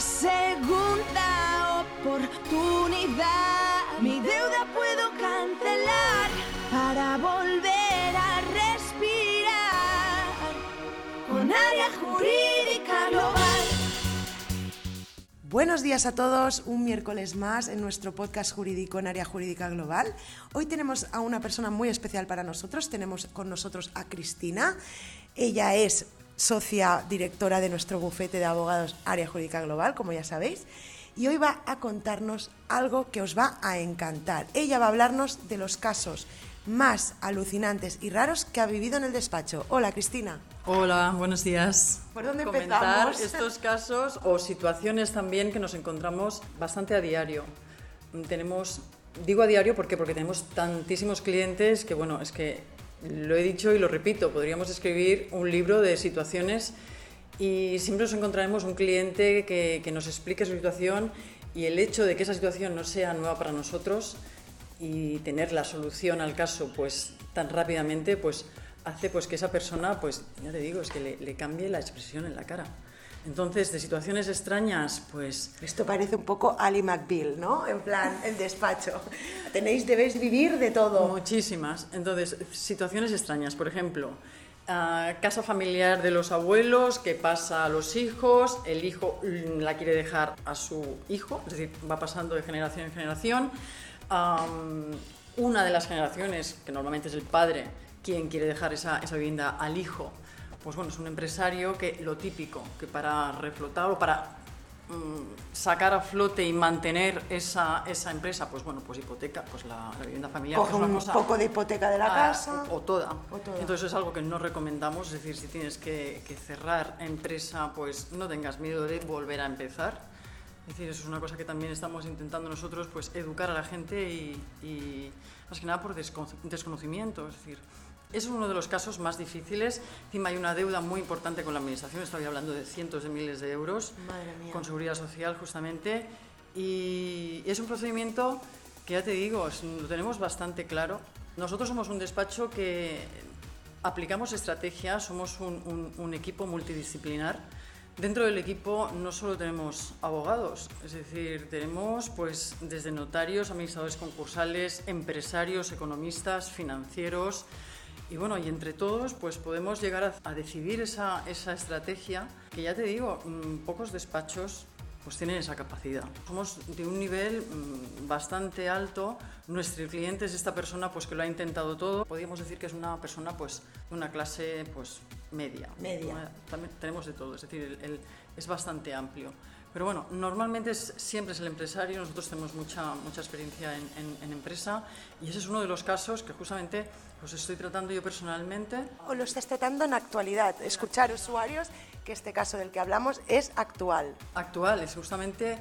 segunda oportunidad. Mi deuda puedo cancelar para volver a respirar con área jurídica global. Buenos días a todos, un miércoles más en nuestro podcast jurídico en área jurídica global. Hoy tenemos a una persona muy especial para nosotros, tenemos con nosotros a Cristina. Ella es socia directora de nuestro bufete de abogados área jurídica global, como ya sabéis, y hoy va a contarnos algo que os va a encantar. Ella va a hablarnos de los casos más alucinantes y raros que ha vivido en el despacho. Hola, Cristina. Hola, buenos días. ¿Por dónde Comentar empezamos? estos casos o situaciones también que nos encontramos bastante a diario. Tenemos, digo a diario ¿por qué? porque tenemos tantísimos clientes que, bueno, es que lo he dicho y lo repito, podríamos escribir un libro de situaciones y siempre nos encontraremos un cliente que, que nos explique su situación y el hecho de que esa situación no sea nueva para nosotros y tener la solución al caso pues tan rápidamente pues hace pues que esa persona pues ya te digo es que le, le cambie la expresión en la cara entonces de situaciones extrañas pues Esto parece un poco Ali McBeal, ¿no? En plan, el despacho. Tenéis, debéis vivir de todo. Muchísimas. Entonces, situaciones extrañas. Por ejemplo, ah, casa familiar de los abuelos que pasa a los hijos, el hijo la quiere dejar a su hijo, es decir, va pasando de generación en generación. Am, una de las generaciones, que normalmente es el padre, quien quiere dejar esa, esa vivienda al hijo, pues bueno, es un empresario que lo típico, que para reflotar o para mm, sacar a flote y mantener esa, esa empresa, pues bueno, pues hipoteca, pues la, la vivienda familiar. Coge que es una un cosa- poco de hipoteca de la Ah, casa. O, o toda. O toda. Entonces es algo que no recomendamos, es decir, si tienes que, que cerrar empresa, pues no tengas miedo de volver a empezar. Es decir, eso es una cosa que también estamos intentando nosotros, pues educar a la gente y, y más que nada por descono- desconocimiento. Es decir, es uno de los casos más difíciles. Encima hay una deuda muy importante con la administración, estoy hablando de cientos de miles de euros Madre mía. con seguridad social justamente y es un procedimiento que ya te digo, lo tenemos bastante claro. Nosotros somos un despacho que aplicamos estrategias, somos un, un- un equipo multidisciplinar. Dentro del equipo no solo tenemos abogados, es decir, tenemos pues desde notarios, administradores concursales, empresarios, economistas, financieros, y bueno, y entre todos, pues podemos llegar a, a decidir esa, esa estrategia que ya te digo, mm, pocos despachos pues tienen esa capacidad. Somos de un nivel mm, bastante alto. Nuestro cliente es esta persona pues que lo ha intentado todo. Podríamos decir que es una persona pues de una clase pues media. Media. También tenemos de todo, es decir, el- el- es bastante amplio. Pero bueno, normalmente es- siempre es el empresario, nosotros tenemos mucha, mucha experiencia en, en- en empresa y ese es uno de los casos que justamente pues estoy tratando yo personalmente. O lo estás tratando en actualidad. Escuchar usuarios que este caso del que hablamos es actual. Actual, es justamente,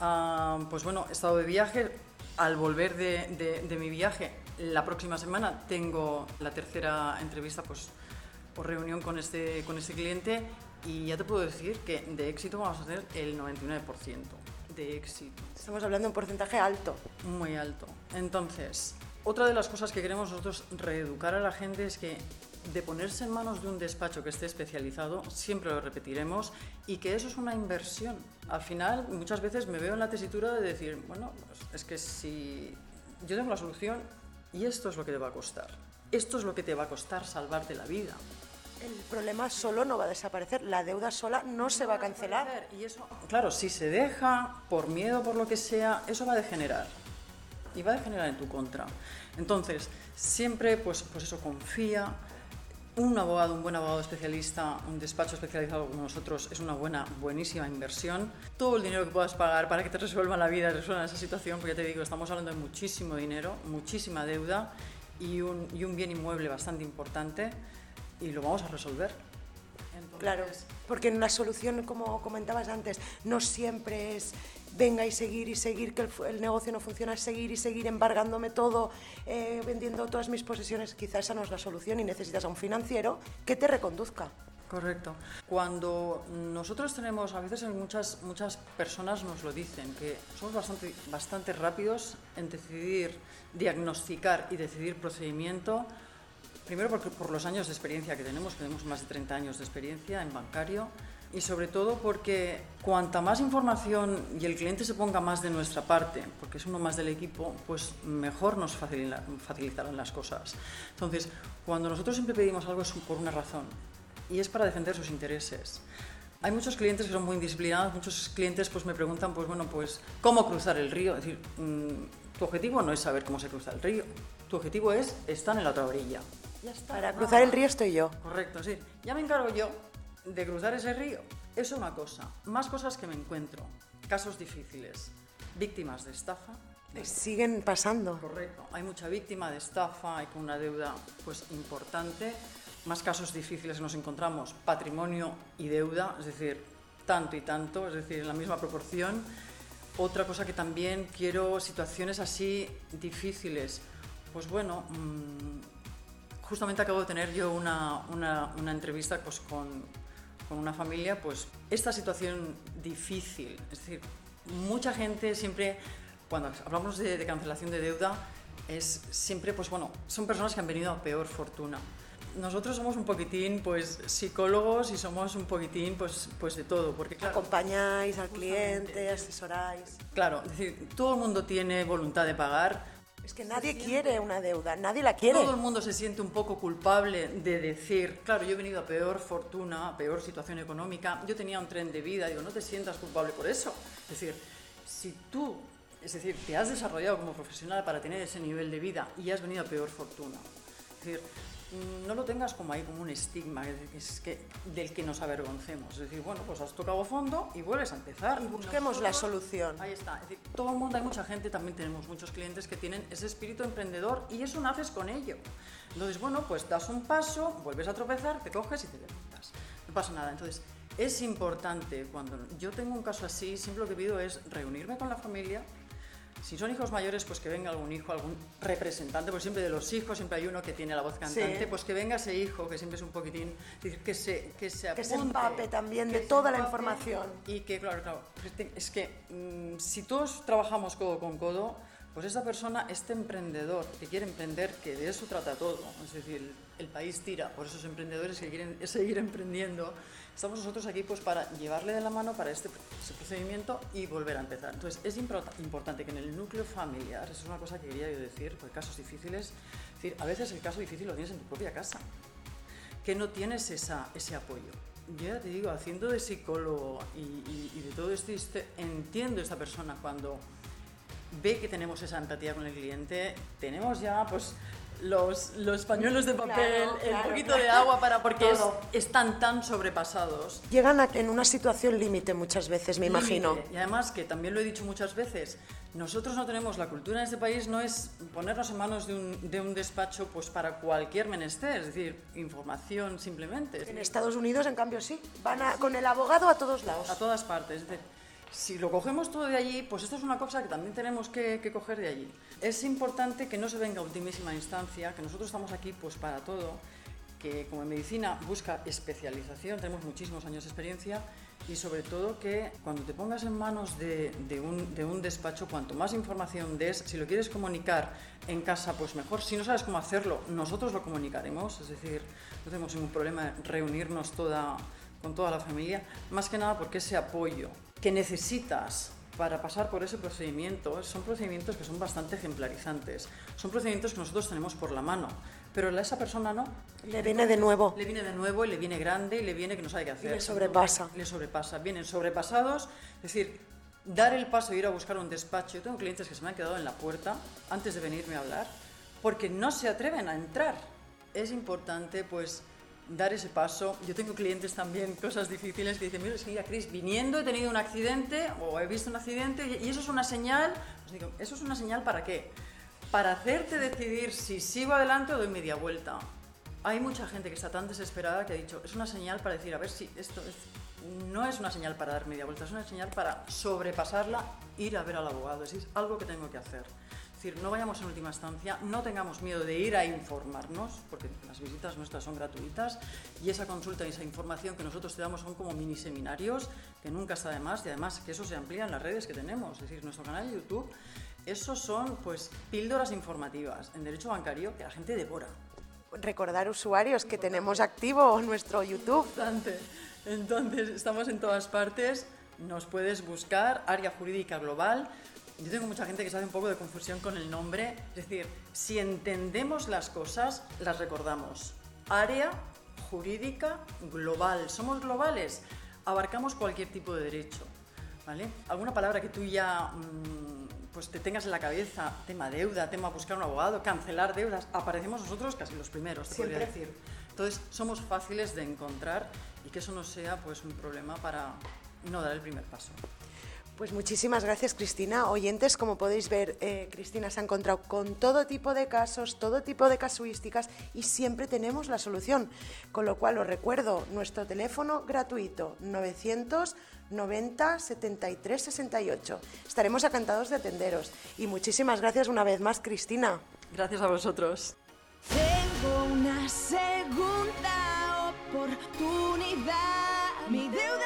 ah, pues bueno, he estado de viaje, al volver de, de- de mi viaje, la próxima semana tengo la tercera entrevista pues, o reunión con este, con este cliente y ya te puedo decir que de éxito vamos a tener el 99% de éxito. Estamos hablando de un porcentaje alto. Muy alto. Entonces, otra de las cosas que queremos nosotros reeducar a la gente es que de ponerse en manos de un despacho que esté especializado, siempre lo repetiremos, y que eso es una inversión. Al final, muchas veces me veo en la tesitura de decir, bueno, pues es que si yo tengo la solución y esto es lo que te va a costar. Esto es lo que te va a costar salvarte la vida. El problema solo no va a desaparecer. La deuda sola no se va a cancelar. Y eso, claro, si se deja por miedo, por lo que sea, eso va a degenerar. Y va a degenerar en tu contra. Entonces, siempre, pues, pues eso, confía. Un abogado, un buen abogado especialista, un despacho especializado como nosotros es una buena, buenísima inversión. Todo el dinero que puedas pagar para que te resuelvan la vida, resuelvan esa situación, porque ya te digo, estamos hablando de muchísimo dinero, muchísima deuda y un, y un bien inmueble bastante importante y lo vamos a resolver. Entonces, Claro, porque la solución, como comentabas antes, no siempre es venga y seguir y seguir, que el, el negocio no funciona, es seguir y seguir embargándome todo, eh, vendiendo todas mis posesiones. Quizás esa no es la solución y necesitas a un financiero que te reconduzca. Correcto. Cuando nosotros tenemos, a veces muchas, muchas personas nos lo dicen, que somos bastante, bastante rápidos en decidir, diagnosticar y decidir procedimiento, primero porque por los años de experiencia que tenemos, tenemos más de 30 años de experiencia en bancario, y sobre todo porque cuanta más información y el cliente se ponga más de nuestra parte, porque es uno más del equipo, pues mejor nos facilitarán las cosas. Entonces, cuando nosotros siempre pedimos algo es por una razón y es para defender sus intereses. Hay muchos clientes que son muy indisciplinados, muchos clientes pues me preguntan, pues bueno, pues cómo cruzar el río. Es decir, mm, tu objetivo no es saber cómo se cruza el río, tu objetivo es estar en la otra orilla. Para cruzar el río estoy yo. Correcto, sí. Ya me encargo yo de cruzar ese río. Eso es una cosa. Más cosas que me encuentro. Casos difíciles. Víctimas de estafa. Siguen pasando. Correcto. Hay mucha víctima de estafa, hay con una deuda pues importante. Más casos difíciles nos encontramos, patrimonio y deuda, es decir, tanto y tanto, es decir, en la misma proporción. Otra cosa que también quiero, situaciones así difíciles. Pues bueno, mm, justamente acabo de tener yo una, una, una entrevista pues, con, con una familia, pues esta situación difícil, es decir, mucha gente siempre, cuando hablamos de, cancelación de deuda, es siempre, pues bueno, son personas que han venido a peor fortuna. Nosotros somos un poquitín, pues, psicólogos y somos un poquitín, pues, pues de todo, porque claro, acompañáis al cliente, asesoráis. Claro, es decir, todo el mundo tiene voluntad de pagar, es que nadie quiere una deuda, nadie la quiere. Todo el mundo se siente un poco culpable de decir, claro, yo he venido a peor fortuna, a peor situación económica, yo tenía un tren de vida, digo, no te sientas culpable por eso. Es decir, si tú, es decir, te has desarrollado como profesional para tener ese nivel de vida y has venido a peor fortuna. Es decir, Mm, no lo tengas como ahí como un estigma es que, del que nos avergoncemos. Es decir, bueno, pues has tocado fondo y vuelves a empezar. Y busquemos la solución. Ahí está. Es decir, todo el mundo, hay mucha gente, también tenemos muchos clientes que tienen ese espíritu emprendedor y eso naces con ello. Entonces, bueno, pues das un paso, vuelves a tropezar, te coges y te levantas. No pasa nada. Entonces, es importante, cuando yo tengo un caso así, siempre lo que pido es reunirme con la familia, si son hijos mayores, pues que venga algún hijo, algún representante, porque siempre de los hijos siempre hay uno que tiene la voz cantante, pues que venga ese hijo, que siempre es un poquitín, que se, que se, que se empape también de toda la información. Y que, claro, claro, es que mm, si todos trabajamos codo con codo, pues esa persona, este emprendedor que quiere emprender, que de eso trata todo, es decir, el país tira por esos emprendedores que quieren seguir emprendiendo, estamos nosotros aquí pues para llevarle de la mano para este, procedimiento y volver a empezar. Entonces es importante que en el núcleo familiar, eso es una cosa que quería yo decir, por casos difíciles, decir, a veces el caso difícil lo tienes en tu propia casa, que no tienes esa, ese apoyo. Yo ya te digo, haciendo de psicólogo y, y de todo esto, entiendo a esta persona cuando ve que tenemos esa empatía con el cliente, tenemos ya pues los, los pañuelos de papel, el poquito de agua para porque están tan sobrepasados. Llegan en una situación límite muchas veces, me imagino. Y además que también lo he dicho muchas veces, nosotros no tenemos la cultura en este país no es ponernos en manos de un, de un despacho pues para cualquier menester, es decir, información simplemente. En Estados Unidos, en cambio, sí, van con el abogado a todos lados. A todas partes si lo cogemos todo de allí, pues esto es una cosa que también tenemos que, coger de allí. Es importante que no se venga a ultimísima instancia, que nosotros estamos aquí pues para todo, que como en medicina busca especialización, tenemos muchísimos años de experiencia y sobre todo que cuando te pongas en manos de, un, de, un, despacho, cuanto más información des, si lo quieres comunicar en casa, pues mejor. Si no sabes cómo hacerlo, nosotros lo comunicaremos, es decir, no tenemos ningún problema en reunirnos toda, con toda la familia, más que nada porque ese apoyo que necesitas para pasar por ese procedimiento son procedimientos que son bastante ejemplarizantes. Son procedimientos que nosotros tenemos por la mano, pero a esa persona no. Le viene de nuevo. Le viene de nuevo y le viene grande y le viene que no sabe qué hacer. le sobrepasa. Le sobrepasa. Vienen sobrepasados, es decir, dar el paso e ir a buscar un despacho. Yo tengo clientes que se me han quedado en la puerta antes de venirme a hablar porque no se atreven a entrar. Es importante, pues, dar ese paso. Yo tengo clientes también, cosas difíciles, que dicen, mira, es que Cris, viniendo he tenido un accidente o he visto un accidente y eso es una señal, pues digo, ¿eso es una señal para qué? Para hacerte decidir si sigo adelante o doy media vuelta. Hay mucha gente que está tan desesperada que ha dicho, es una señal para decir, a ver si esto no es una señal para dar media vuelta, es una señal para sobrepasarla, ir a ver al abogado, es algo que tengo que hacer. Es decir, no vayamos en última instancia, no tengamos miedo de ir a informarnos, porque las visitas nuestras son gratuitas y esa consulta y esa información que nosotros te damos son como mini seminarios, que nunca está de más y además que eso se amplía en las redes que tenemos. Es decir, nuestro canal de YouTube, esos son pues píldoras informativas en derecho bancario que la gente devora. Recordar usuarios que tenemos activo nuestro YouTube. Bastante. Entonces, estamos en todas partes. Nos puedes buscar, Área Jurídica Global. Yo tengo mucha gente que se hace un poco de confusión con el nombre. Es decir, si entendemos las cosas, las recordamos. Área Jurídica Global. Somos globales. Abarcamos cualquier tipo de derecho. ¿Vale? ¿Alguna palabra que tú ya mm, pues te tengas en la cabeza? Tema deuda, tema buscar un abogado, cancelar deudas. Aparecemos nosotros casi los primeros, te podría Siempre. decir. Entonces, somos fáciles de encontrar y que eso no sea pues un problema para no dar el primer paso. Pues muchísimas gracias, Cristina. Oyentes, como podéis ver, eh, Cristina se ha encontrado con todo tipo de casos, todo tipo de casuísticas y siempre tenemos la solución. Con lo cual os recuerdo nuestro teléfono gratuito 990 73 68. Estaremos encantados de atenderos. Y muchísimas gracias una vez más, Cristina. Gracias a vosotros. Tengo una segunda oportunidad. Mi deuda